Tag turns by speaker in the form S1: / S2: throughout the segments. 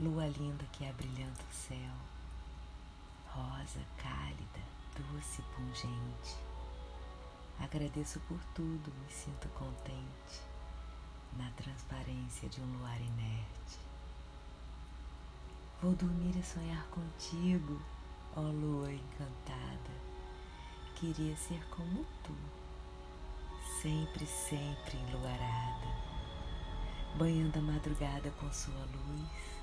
S1: lua linda que abrilhanta o céu, rosa, cálida, doce pungente. Agradeço por tudo, me sinto contente na transparência de um luar inerte. Vou dormir e sonhar contigo, ó lua encantada. Queria ser como tu, sempre, sempre enluarada, banhando a madrugada com sua luz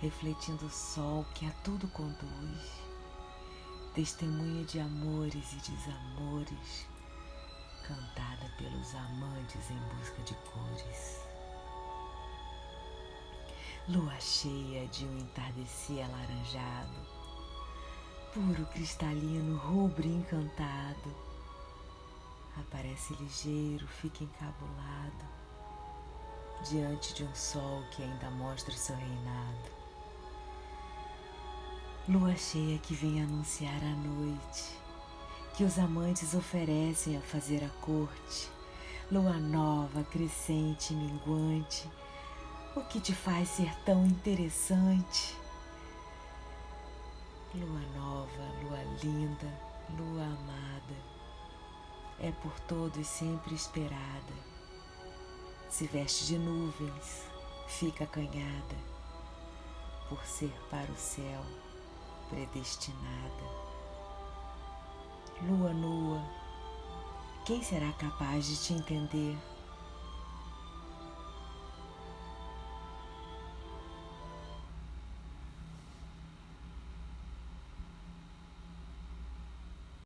S1: refletindo o sol que a tudo conduz, testemunha de amores e desamores, cantada pelos amantes em busca de cores. Lua cheia de um entardecer alaranjado, puro cristalino, rubro encantado, aparece ligeiro, fica encabulado, diante de um sol que ainda mostra seu reinado Lua cheia que vem anunciar a noite, que os amantes oferecem a fazer a corte. Lua nova, crescente, minguante, o que te faz ser tão interessante? Lua nova, lua linda, lua amada, é por todos sempre esperada. Se veste de nuvens, fica acanhada, por ser para o céu predestinada. Lua nua, quem será capaz de te entender?